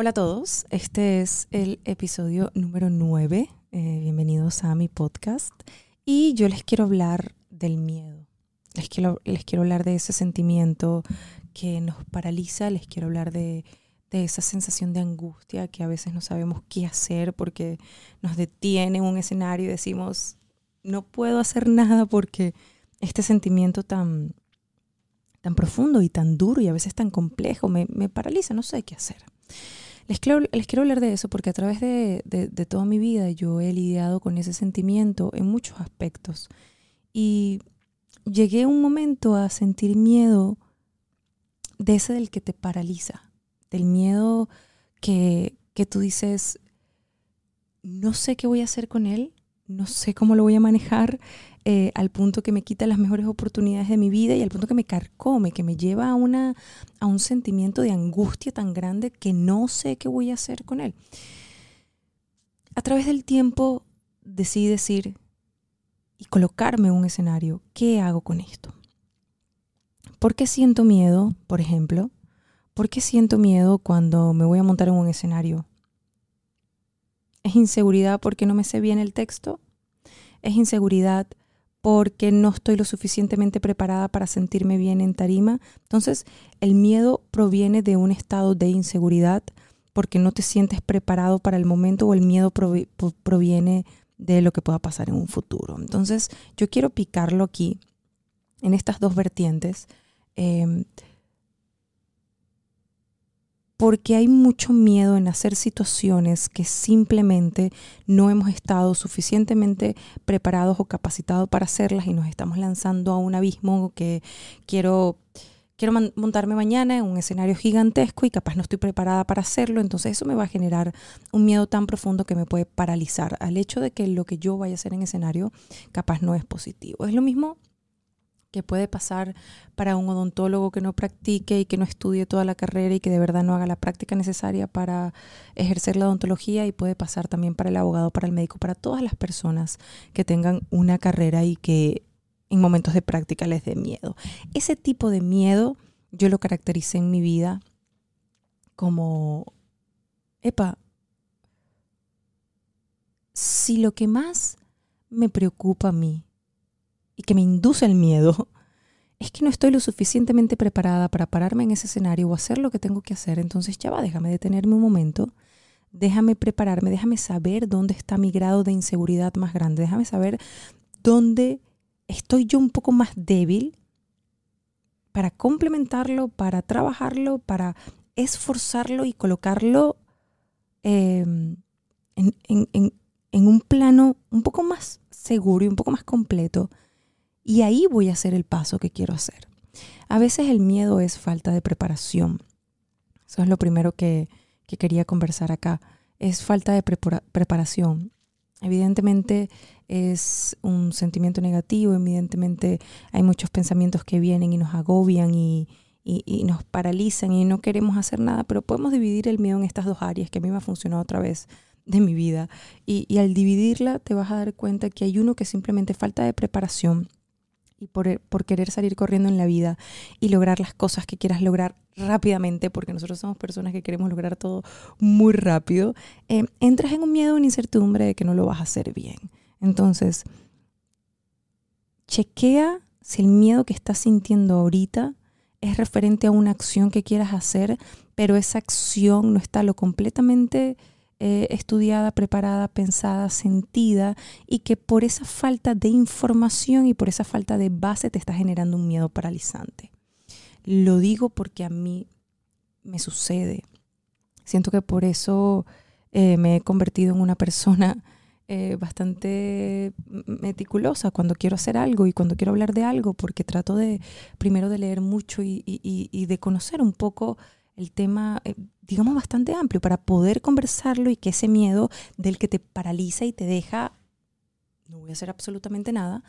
Hola a todos, este es el episodio número 9. Eh, bienvenidos a mi podcast. Y yo les quiero hablar del miedo. Les quiero, les quiero hablar de ese sentimiento que nos paraliza, les quiero hablar de, de esa sensación de angustia que a veces no sabemos qué hacer porque nos detiene un escenario y decimos, no puedo hacer nada porque este sentimiento tan, tan profundo y tan duro y a veces tan complejo me, me paraliza, no sé qué hacer. Les quiero, les quiero hablar de eso porque a través de, de, toda mi vida yo he lidiado con ese sentimiento en muchos aspectos. Y llegué un momento a sentir miedo de ese del que te paraliza, del miedo que, que tú dices, no sé qué voy a hacer con él, no sé cómo lo voy a manejar, eh, al punto que me quita las mejores oportunidades de mi vida y al punto que me carcome, que me lleva a, una, a un sentimiento de angustia tan grande que no sé qué voy a hacer con él. A través del tiempo decidí decir y colocarme en un escenario, ¿qué hago con esto? ¿Por qué siento miedo, por ejemplo? ¿Por qué siento miedo cuando me voy a montar en un escenario? ¿Es inseguridad porque no me sé bien el texto? ¿Es inseguridad porque no estoy lo suficientemente preparada para sentirme bien en tarima. Entonces, el miedo proviene de un estado de inseguridad porque no te sientes preparado para el momento o el miedo proviene de lo que pueda pasar en un futuro. Entonces, yo quiero picarlo aquí, en estas dos vertientes. Em, porque hay mucho miedo en hacer situaciones que simplemente no hemos estado suficientemente preparados o capacitados para hacerlas y nos estamos lanzando a un abismo que quiero quiero montarme mañana en un escenario gigantesco y capaz no estoy preparada para hacerlo, entonces eso me va a generar un miedo tan profundo que me puede paralizar al hecho de que lo que yo vaya a hacer en escenario capaz no es positivo. Es lo mismo que puede pasar para un odontólogo que no practique y que no estudie toda la carrera y que de verdad no haga la práctica necesaria para ejercer la odontología y puede pasar también para el abogado, para el médico, para todas las personas que tengan una carrera y que en momentos de práctica les dé miedo. Ese tipo de miedo yo lo caractericé en mi vida como, epa, si lo que más me preocupa a mí y que me induce el miedo, es que no estoy lo suficientemente preparada para pararme en ese escenario o hacer lo que tengo que hacer. Entonces ya va, déjame detenerme un momento, déjame prepararme, déjame saber dónde está mi grado de inseguridad más grande, déjame saber dónde estoy yo un poco más débil para complementarlo, para trabajarlo, para esforzarlo y colocarlo em, en, en un plano un poco más seguro y un poco más completo y ahí voy a hacer el paso que quiero hacer. A veces el miedo es falta de preparación. Eso es lo primero que, quería conversar acá. Es falta de preparación. Evidentemente es un sentimiento negativo, evidentemente hay muchos pensamientos que vienen y nos agobian y, nos paralizan y no queremos hacer nada, pero podemos dividir el miedo en estas dos áreas que a mí me ha funcionado otra vez de mi vida. Y, y al dividirla te vas a dar cuenta que hay uno que simplemente falta de preparación y por, por, querer salir corriendo en la vida y lograr las cosas que quieras lograr rápidamente, porque nosotros somos personas que queremos lograr todo muy rápido, eh, entras en un miedo, una incertidumbre de que no lo vas a hacer bien. Entonces, chequea si el miedo que estás sintiendo ahorita es referente a una acción que quieras hacer, pero esa acción no está lo completamente eh, estudiada, preparada, pensada, sentida y que por esa falta de información y por esa falta de base te está generando un miedo paralizante. Lo digo porque a mí me sucede. Siento que por eso eh, me he convertido en una persona eh, bastante meticulosa cuando quiero hacer algo y cuando quiero hablar de algo, porque trato de primero de leer mucho y, y de conocer un poco el tema, eh, digamos, bastante amplio para poder conversarlo y que ese miedo del que te paraliza y te deja, no voy a hacer absolutamente nada,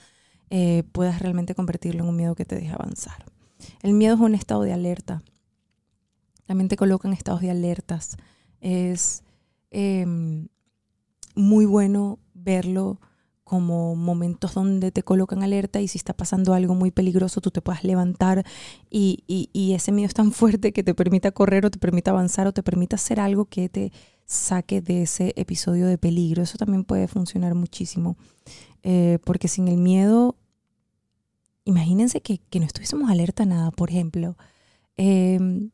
eh, puedas realmente convertirlo en un miedo que te deje avanzar. El miedo es un estado de alerta. También te coloca en estados de alertas. Es em, muy bueno verlo como momentos donde te colocan alerta y si está pasando algo muy peligroso tú te puedas levantar y, y, ese miedo es tan fuerte que te permita correr o te permita avanzar o te permita hacer algo que te saque de ese episodio de peligro. Eso también puede funcionar muchísimo. Eh, porque sin el miedo, imagínense que, no estuviésemos alerta a nada. Por ejemplo, em,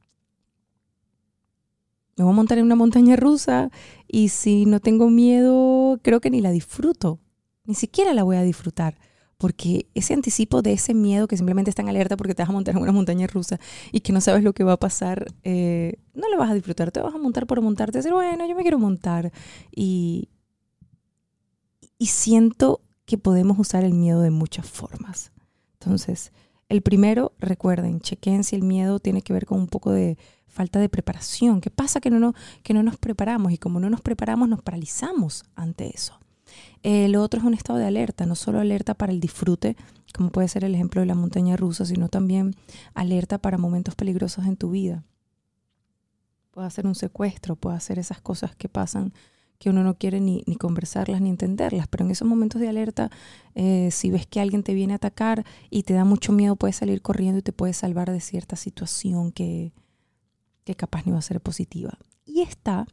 me voy a montar en una montaña rusa y si no tengo miedo, creo que ni la disfruto. Ni siquiera la voy a disfrutar. Porque ese anticipo de ese miedo que simplemente está en alerta porque te vas a montar en una montaña rusa y que no sabes lo que va a pasar, eh, no lo vas a disfrutar. Te vas a montar por montarte, decir, bueno, yo me quiero montar. Y, y siento que podemos usar el miedo de muchas formas. Entonces, el primero, recuerden, chequen si el miedo tiene que ver con un poco de falta de preparación. ¿Qué pasa que no, no, que no nos preparamos? Y como no nos preparamos, nos paralizamos ante eso. Eh, lo otro es un estado de alerta, no solo alerta para el disfrute, como puede ser el ejemplo de la montaña rusa, sino también alerta para momentos peligrosos en tu vida. Puede ser un secuestro, puede ser esas cosas que pasan que uno no quiere ni, conversarlas ni entenderlas, pero en esos momentos de alerta, eh, si ves que alguien te viene a atacar y te da mucho miedo, puedes salir corriendo y te puedes salvar de cierta situación que, que capaz no va a ser positiva. Y está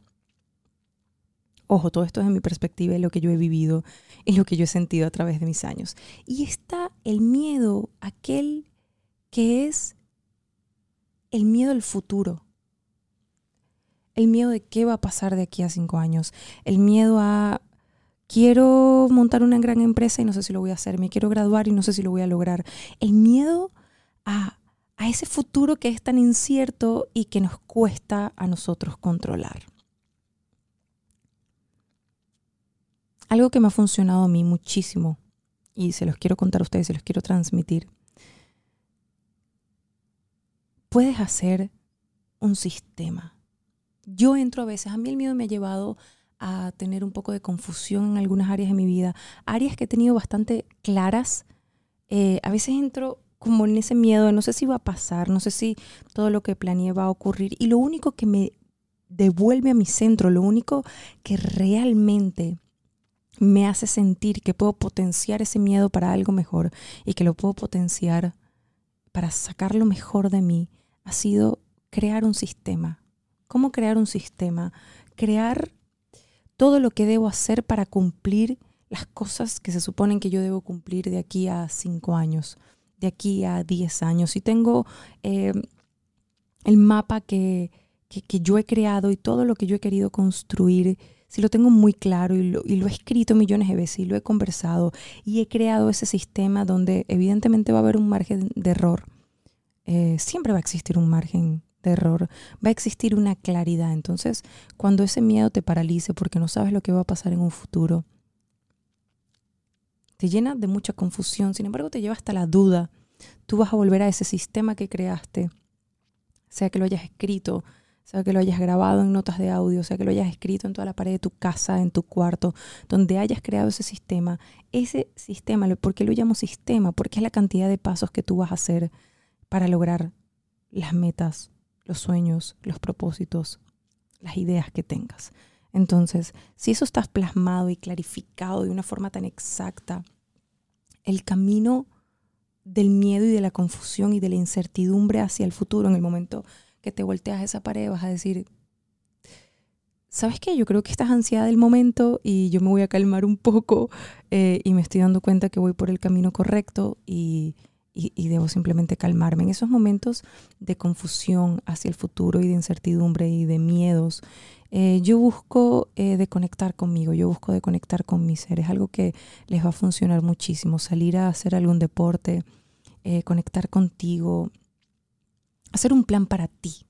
Ojo, todo esto es en mi perspectiva y lo que yo he vivido y lo que yo he sentido a través de mis años. Y está el miedo, aquel que es el miedo al futuro. El miedo de qué va a pasar de aquí a cinco años. El miedo a quiero montar una gran empresa y no sé si lo voy a hacer. Me quiero graduar y no sé si lo voy a lograr. El miedo a, a ese futuro que es tan incierto y que nos cuesta a nosotros controlar. Algo que me ha funcionado a mí muchísimo y se los quiero contar a ustedes, se los quiero transmitir. Puedes hacer un sistema. Yo entro a veces, a mí el miedo me ha llevado a tener un poco de confusión en algunas áreas de mi vida, áreas que he tenido bastante claras. Eh, a veces entro como en ese miedo de no sé si va a pasar, no sé si todo lo que planeé va a ocurrir. Y lo único que me devuelve a mi centro, lo único que realmente me hace sentir que puedo potenciar ese miedo para algo mejor y que lo puedo potenciar para sacar lo mejor de mí, ha sido crear un sistema. ¿Cómo crear un sistema? Crear todo lo que debo hacer para cumplir las cosas que se suponen que yo debo cumplir de aquí a cinco años, de aquí a diez años. Y tengo eh, el mapa que, que yo he creado y todo lo que yo he querido construir si lo tengo muy claro y lo, he escrito millones de veces y lo he conversado y he creado ese sistema donde evidentemente va a haber un margen de error, eh, siempre va a existir un margen de error, va a existir una claridad. Entonces, cuando ese miedo te paralice porque no sabes lo que va a pasar en un futuro, te llena de mucha confusión, sin embargo te lleva hasta la duda. Tú vas a volver a ese sistema que creaste, sea que lo hayas escrito, sea que lo hayas grabado en notas de audio, sea que lo hayas escrito en toda la pared de tu casa, en tu cuarto, donde hayas creado ese sistema, ese sistema, ¿por qué lo llamo sistema? Porque es la cantidad de pasos que tú vas a hacer para lograr las metas, los sueños, los propósitos, las ideas que tengas. Entonces, si eso está plasmado y clarificado de una forma tan exacta, el camino del miedo y de la confusión y de la incertidumbre hacia el futuro en el momento que te volteas a esa pared, vas a decir, ¿sabes qué? Yo creo que estás ansiada del momento y yo me voy a calmar un poco eh, y me estoy dando cuenta que voy por el camino correcto y, debo simplemente calmarme. En esos momentos de confusión hacia el futuro y de incertidumbre y de miedos, eh, yo busco eh, de conectar conmigo, yo busco de conectar con mis seres, algo que les va a funcionar muchísimo, salir a hacer algún deporte, conectar contigo, hacer un plan para ti.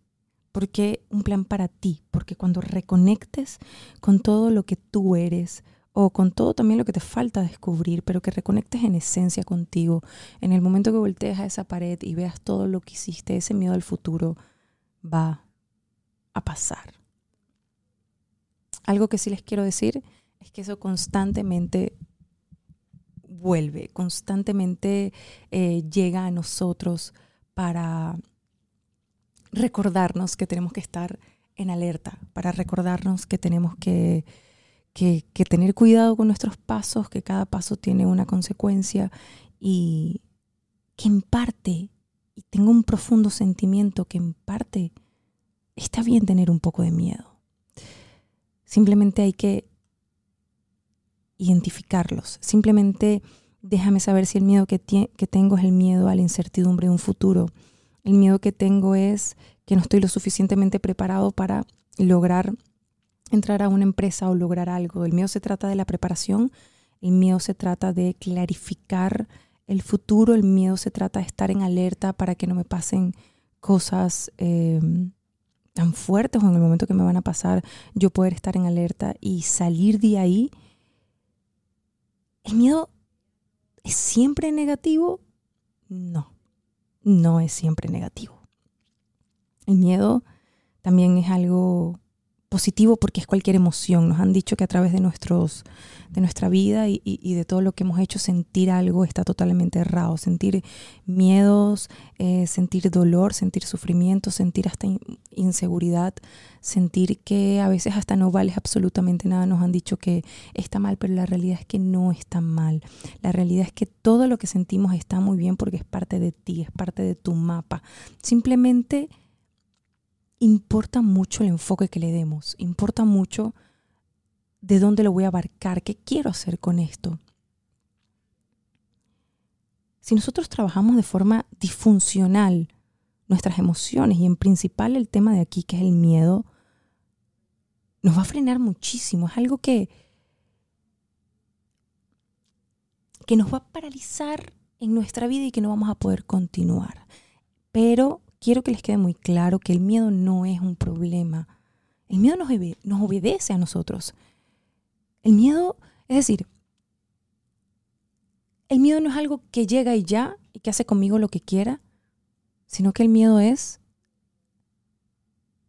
¿Por qué un plan para ti? Porque cuando reconectes con todo lo que tú eres o con todo también lo que te falta descubrir, pero que reconectes en esencia contigo, en el momento que voltees a esa pared y veas todo lo que hiciste, ese miedo al futuro va a pasar. Algo que sí les quiero decir es que eso constantemente vuelve, constantemente eh, llega a nosotros para recordarnos que tenemos que estar en alerta, para recordarnos que tenemos que, que, tener cuidado con nuestros pasos, que cada paso tiene una consecuencia y que en parte, y tengo un profundo sentimiento que en parte está bien tener un poco de miedo. Simplemente hay que identificarlos. Simplemente déjame saber si el miedo que, que tengo es el miedo a la incertidumbre de un futuro. El miedo que tengo es que no estoy lo suficientemente preparado para lograr entrar a una empresa o lograr algo. El miedo se trata de la preparación, el miedo se trata de clarificar el futuro, el miedo se trata de estar en alerta para que no me pasen cosas em, tan fuertes o en el momento que me van a pasar, yo poder estar en alerta y salir de ahí. ¿El miedo es siempre negativo? No, no es siempre negativo. El miedo también es algo positivo porque es cualquier emoción. Nos han dicho que a través de, nuestros, de nuestra vida y, de todo lo que hemos hecho, sentir algo está totalmente errado. Sentir miedos, eh, sentir dolor, sentir sufrimiento, sentir hasta inseguridad, sentir que a veces hasta no vales absolutamente nada. Nos han dicho que está mal, pero la realidad es que no está mal. La realidad es que todo lo que sentimos está muy bien porque es parte de ti, es parte de tu mapa. Simplemente importa mucho el enfoque que le demos, importa mucho de dónde lo voy a abarcar, qué quiero hacer con esto. Si nosotros trabajamos de forma disfuncional nuestras emociones y en principal el tema de aquí que es el miedo, nos va a frenar muchísimo. Es algo que, que nos va a paralizar en nuestra vida y que no vamos a poder continuar. Pero quiero que les quede muy claro que el miedo no es un problema. El miedo nos, obedece a nosotros. El miedo, es decir, el miedo no es algo que llega y ya y que hace conmigo lo que quiera, sino que el miedo es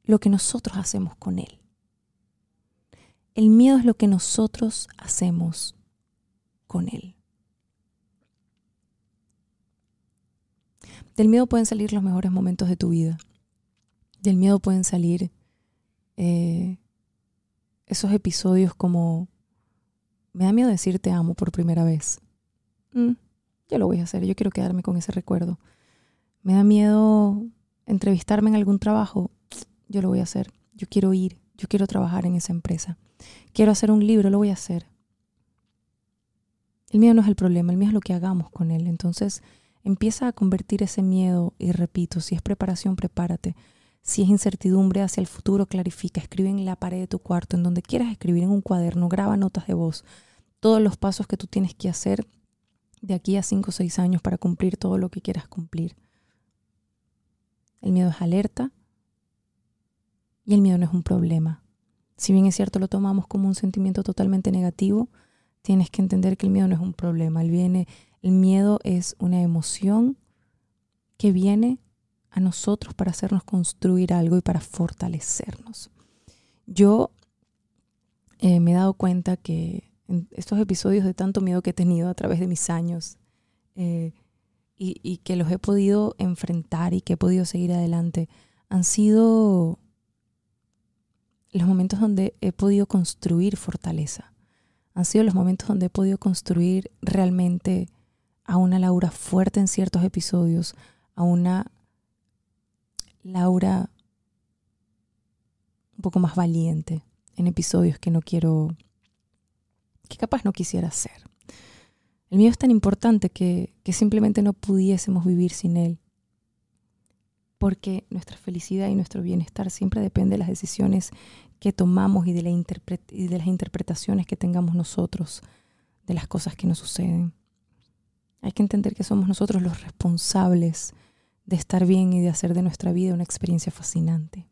lo que nosotros hacemos con él. El miedo es lo que nosotros hacemos con él. Del miedo pueden salir los mejores momentos de tu vida. Del miedo pueden salir eh, esos episodios como, me da miedo decir te amo por primera vez. Mm, yo lo voy a hacer, yo quiero quedarme con ese recuerdo. Me da miedo entrevistarme en algún trabajo, yo lo voy a hacer. Yo quiero ir, yo quiero trabajar en esa empresa. Quiero hacer un libro, lo voy a hacer. El miedo no es el problema, el miedo es lo que hagamos con él. Entonces, Empieza a convertir ese miedo y repito, si es preparación, prepárate. Si es incertidumbre hacia el futuro, clarifica. Escribe en la pared de tu cuarto, en donde quieras escribir, en un cuaderno, graba notas de voz. Todos los pasos que tú tienes que hacer de aquí a 5 o 6 años para cumplir todo lo que quieras cumplir. El miedo es alerta y el miedo no es un problema. Si bien es cierto, lo tomamos como un sentimiento totalmente negativo, tienes que entender que el miedo no es un problema. El, viene, el miedo es una emoción que viene a nosotros para hacernos construir algo y para fortalecernos. Yo eh, me he dado cuenta que en estos episodios de tanto miedo que he tenido a través de mis años eh, y, y que los he podido enfrentar y que he podido seguir adelante, han sido los momentos donde he podido construir fortaleza. Han sido los momentos donde he podido construir realmente a una Laura fuerte en ciertos episodios, a una Laura un poco más valiente en episodios que no quiero, que capaz no quisiera hacer. El mío es tan importante que, simplemente no pudiésemos vivir sin él, porque nuestra felicidad y nuestro bienestar siempre depende de las decisiones que tomamos y de las interpretaciones que tengamos nosotros de las cosas que nos suceden. Hay que entender que somos nosotros los responsables de estar bien y de hacer de nuestra vida una experiencia fascinante.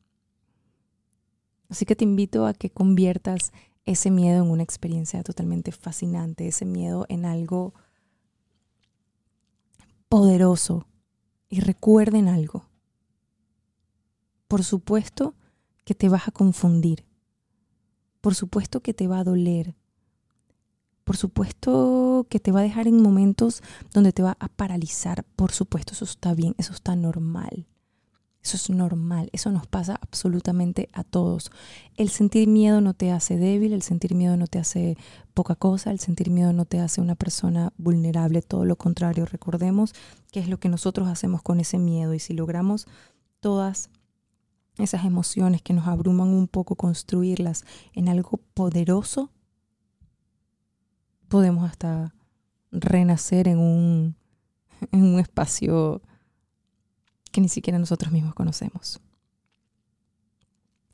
Así que te invito a que conviertas ese miedo en una experiencia totalmente fascinante, ese miedo en algo poderoso. Y recuerden algo. Por supuesto que te vas a confundir. Por supuesto que te va a doler. Por supuesto que te va a dejar en momentos donde te va a paralizar. Por supuesto, eso está bien, eso está normal. Eso es normal, eso nos pasa absolutamente a todos. El sentir miedo no te hace débil, el sentir miedo no te hace poca cosa, el sentir miedo no te hace una persona vulnerable, todo lo contrario. Recordemos qué es lo que nosotros hacemos con ese miedo y si logramos todas esas emociones que nos abruman un poco, construirlas en algo poderoso, podemos hasta renacer en un, en un espacio que ni siquiera nosotros mismos conocemos.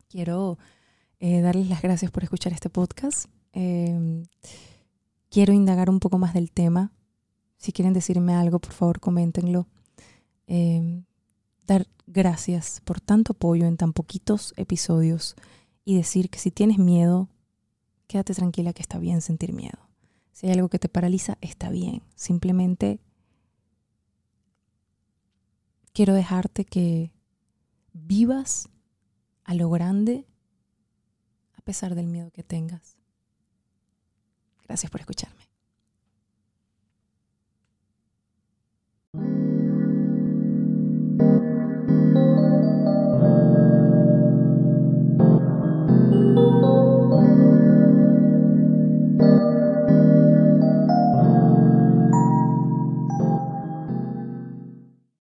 Quiero eh, darles las gracias por escuchar este podcast. Em, quiero indagar un poco más del tema. Si quieren decirme algo, por favor, coméntenlo. Em, dar gracias por tanto apoyo en tan poquitos episodios y decir que si tienes miedo, quédate tranquila que está bien sentir miedo. Si hay algo que te paraliza, está bien. Simplemente quiero dejarte que vivas a lo grande a pesar del miedo que tengas. Gracias por escucharme.